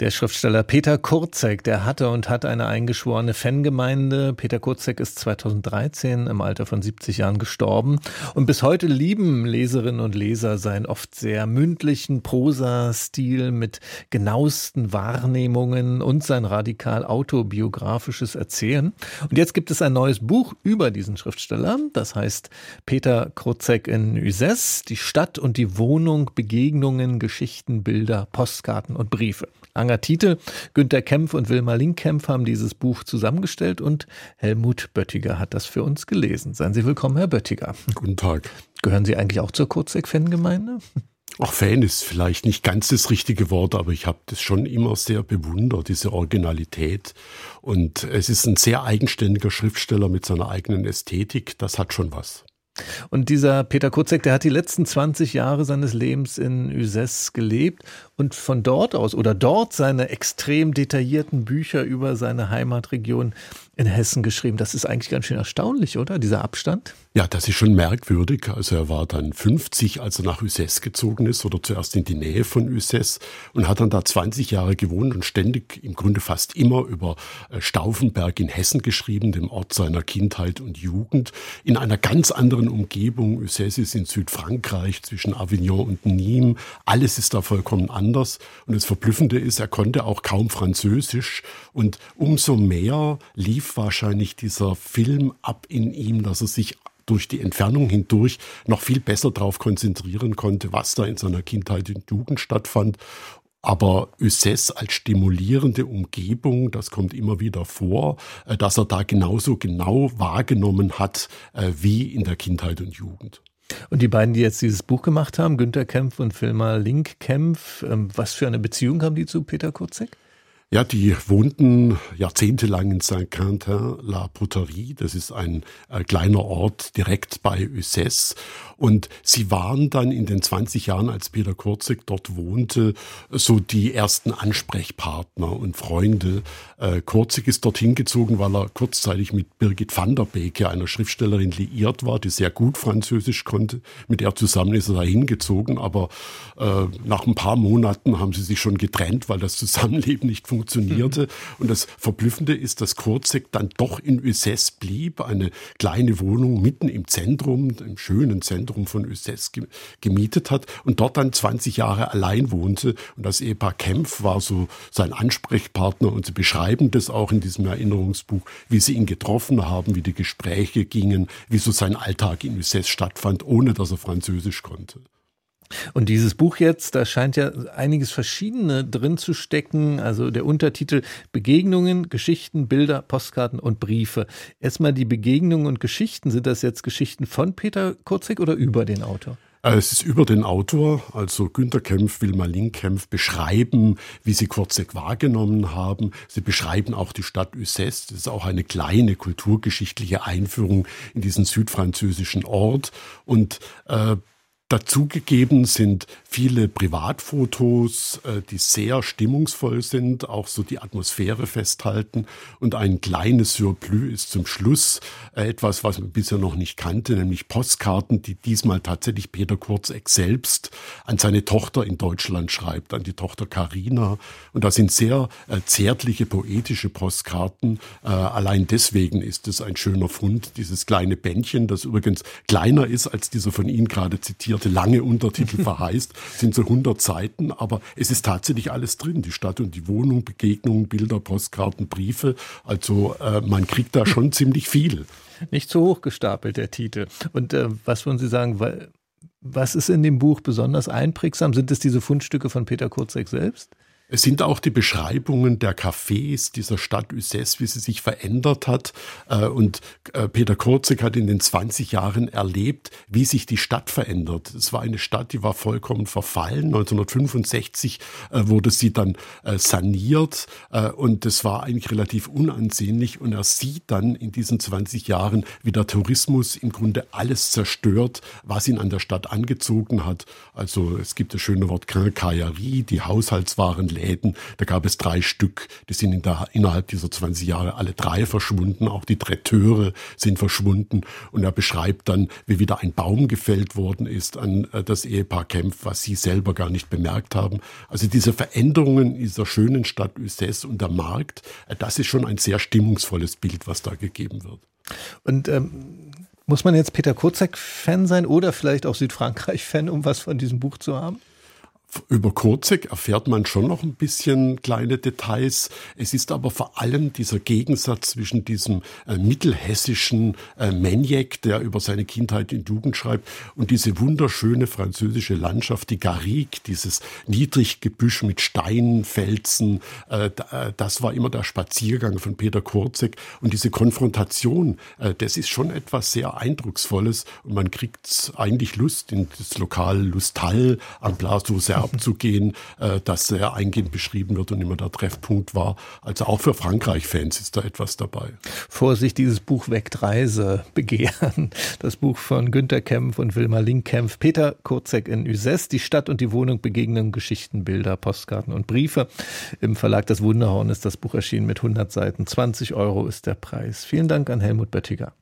der Schriftsteller Peter Kurzek, der hatte und hat eine eingeschworene Fangemeinde. Peter Kurzek ist 2013 im Alter von 70 Jahren gestorben. Und bis heute lieben Leserinnen und Leser seinen oft sehr mündlichen Prosa-Stil mit genauesten Wahrnehmungen und sein radikal autobiografisches Erzählen. Und jetzt gibt es ein neues Buch über diesen Schriftsteller. Das heißt Peter Kurzek in Uzes, die Stadt und die Wohnung, Begegnungen, Geschichten, Bilder, Postkarten und Briefe. Langer Titel. Günter Kempf und Wilma Linkkempf haben dieses Buch zusammengestellt und Helmut Böttiger hat das für uns gelesen. Seien Sie willkommen, Herr Böttiger. Guten Tag. Gehören Sie eigentlich auch zur Kurzek-Fangemeinde? Auch Fan ist vielleicht nicht ganz das richtige Wort, aber ich habe das schon immer sehr bewundert, diese Originalität. Und es ist ein sehr eigenständiger Schriftsteller mit seiner eigenen Ästhetik. Das hat schon was. Und dieser Peter Kurzek, der hat die letzten 20 Jahre seines Lebens in Uzes gelebt und von dort aus oder dort seine extrem detaillierten Bücher über seine Heimatregion in Hessen geschrieben. Das ist eigentlich ganz schön erstaunlich, oder? Dieser Abstand? Ja, das ist schon merkwürdig. Also er war dann 50, als er nach Uzes gezogen ist oder zuerst in die Nähe von Uzes und hat dann da 20 Jahre gewohnt und ständig im Grunde fast immer über äh, Stauffenberg in Hessen geschrieben, dem Ort seiner Kindheit und Jugend, in einer ganz anderen Umgebung. Uzes ist in Südfrankreich zwischen Avignon und Nîmes. Alles ist da vollkommen anders. Und das Verblüffende ist, er konnte auch kaum Französisch und umso mehr lief wahrscheinlich dieser Film ab in ihm, dass er sich durch die Entfernung hindurch noch viel besser darauf konzentrieren konnte, was da in seiner Kindheit und Jugend stattfand. Aber Uzes als stimulierende Umgebung, das kommt immer wieder vor, äh, dass er da genauso genau wahrgenommen hat äh, wie in der Kindheit und Jugend. Und die beiden, die jetzt dieses Buch gemacht haben, Günter Kempf und Filma Link Kempf, ähm, was für eine Beziehung haben die zu Peter Kurzek? Ja, die wohnten jahrzehntelang in Saint-Quentin-la-Poterie. Das ist ein äh, kleiner Ort direkt bei Uzès. Und sie waren dann in den 20 Jahren, als Peter Kurzig dort wohnte, so die ersten Ansprechpartner und Freunde. Äh, Kurzig ist dorthin gezogen, weil er kurzzeitig mit Birgit van der Beke, einer Schriftstellerin, liiert war, die sehr gut Französisch konnte. Mit der zusammen ist er da hingezogen. Aber äh, nach ein paar Monaten haben sie sich schon getrennt, weil das Zusammenleben nicht funktioniert funktionierte. Mhm. Und das Verblüffende ist, dass Kurzek dann doch in Uzes blieb, eine kleine Wohnung mitten im Zentrum, im schönen Zentrum von Uzes gemietet hat und dort dann 20 Jahre allein wohnte. Und das Ehepaar Kempf war so sein Ansprechpartner und sie beschreiben das auch in diesem Erinnerungsbuch, wie sie ihn getroffen haben, wie die Gespräche gingen, wie so sein Alltag in Uzes stattfand, ohne dass er Französisch konnte. Und dieses Buch jetzt, da scheint ja einiges Verschiedene drin zu stecken. Also der Untertitel Begegnungen, Geschichten, Bilder, Postkarten und Briefe. Erstmal die Begegnungen und Geschichten. Sind das jetzt Geschichten von Peter Kurzig oder über den Autor? Äh, es ist über den Autor, also Günter Kempf, Wilma Linkkempf, beschreiben, wie sie Kurzek wahrgenommen haben. Sie beschreiben auch die Stadt Uzès. Das ist auch eine kleine kulturgeschichtliche Einführung in diesen südfranzösischen Ort. Und äh, Dazugegeben sind viele Privatfotos, äh, die sehr stimmungsvoll sind, auch so die Atmosphäre festhalten. Und ein kleines Surplus ist zum Schluss äh, etwas, was man bisher noch nicht kannte, nämlich Postkarten, die diesmal tatsächlich Peter Kurzeck selbst an seine Tochter in Deutschland schreibt, an die Tochter Karina. Und das sind sehr äh, zärtliche, poetische Postkarten. Allein deswegen ist es ein schöner Fund, dieses kleine Bändchen, das übrigens kleiner ist als dieser von Ihnen gerade zitierte detaillierte, lange Untertitel verheißt, sind so 100 Seiten, aber es ist tatsächlich alles drin. Die Stadt und die Wohnung, Begegnungen, Bilder, Postkarten, Briefe. Also äh, man kriegt da schon ziemlich viel. Nicht zu hoch gestapelt, der Titel. Und äh, was würden Sie sagen, was ist in dem Buch besonders einprägsam? Sind es diese Fundstücke von Peter Kurzek selbst? Es sind auch die Beschreibungen der Cafés dieser Stadt Uzès, wie sie sich verändert hat. Äh, und äh, Peter Kurzig hat in den 20 Jahren erlebt, wie sich die Stadt verändert. Es war eine Stadt, die war vollkommen verfallen. 1965 äh, wurde sie dann saniert und es war eigentlich relativ unansehnlich. Und er sieht dann in diesen 20 Jahren, wie der Tourismus im Grunde alles zerstört, was ihn an der Stadt angezogen hat. Also es gibt das schöne Wort Quincaillerie, die Haushaltswaren Läden. Da gab es drei Stück, die sind in der, innerhalb dieser 20 Jahre alle drei verschwunden. Auch die Tretteure sind verschwunden. Und er beschreibt dann, wie wieder ein Baum gefällt worden ist an äh, das Ehepaar Kempf, was sie selber gar nicht bemerkt haben. Also diese Veränderungen dieser schönen Stadt Uzès und der Markt, äh, das ist schon ein sehr stimmungsvolles Bild, was da gegeben wird. Und ähm, muss man jetzt Peter Kurzek-Fan sein oder vielleicht auch Südfrankreich-Fan, um was von diesem Buch zu haben? Über Kurzek erfährt man schon noch ein bisschen kleine Details. Es ist aber vor allem dieser Gegensatz zwischen diesem äh, mittelhessischen äh, Maniac, der über seine Kindheit in Jugend schreibt, und diese wunderschöne französische Landschaft, die Garrigue, dieses Niedriggebüsch mit Steinen, Felsen. Äh, äh, das war immer der Spaziergang von Peter Kurzek. Und diese Konfrontation, äh, das ist schon etwas sehr Eindrucksvolles. Und man kriegt eigentlich Lust in das Lokal Lustal am Place abzugehen, äh, das sehr eingehend beschrieben wird und immer der Treffpunkt war. Also auch für Frankreich-Fans ist da etwas dabei. Vorsicht, dieses Buch weckt Reisebegehren. Das Buch von Günter Kempf und Wilma Linkkempf. Peter Kurzek in Uzès, die Stadt und die Wohnung begegnen Geschichten, Bilder, Postkarten und Briefe. Im Verlag Das Wunderhorn ist das Buch erschienen mit 100 Seiten. 20 Euro ist der Preis. Vielen Dank an Helmut Böttiger.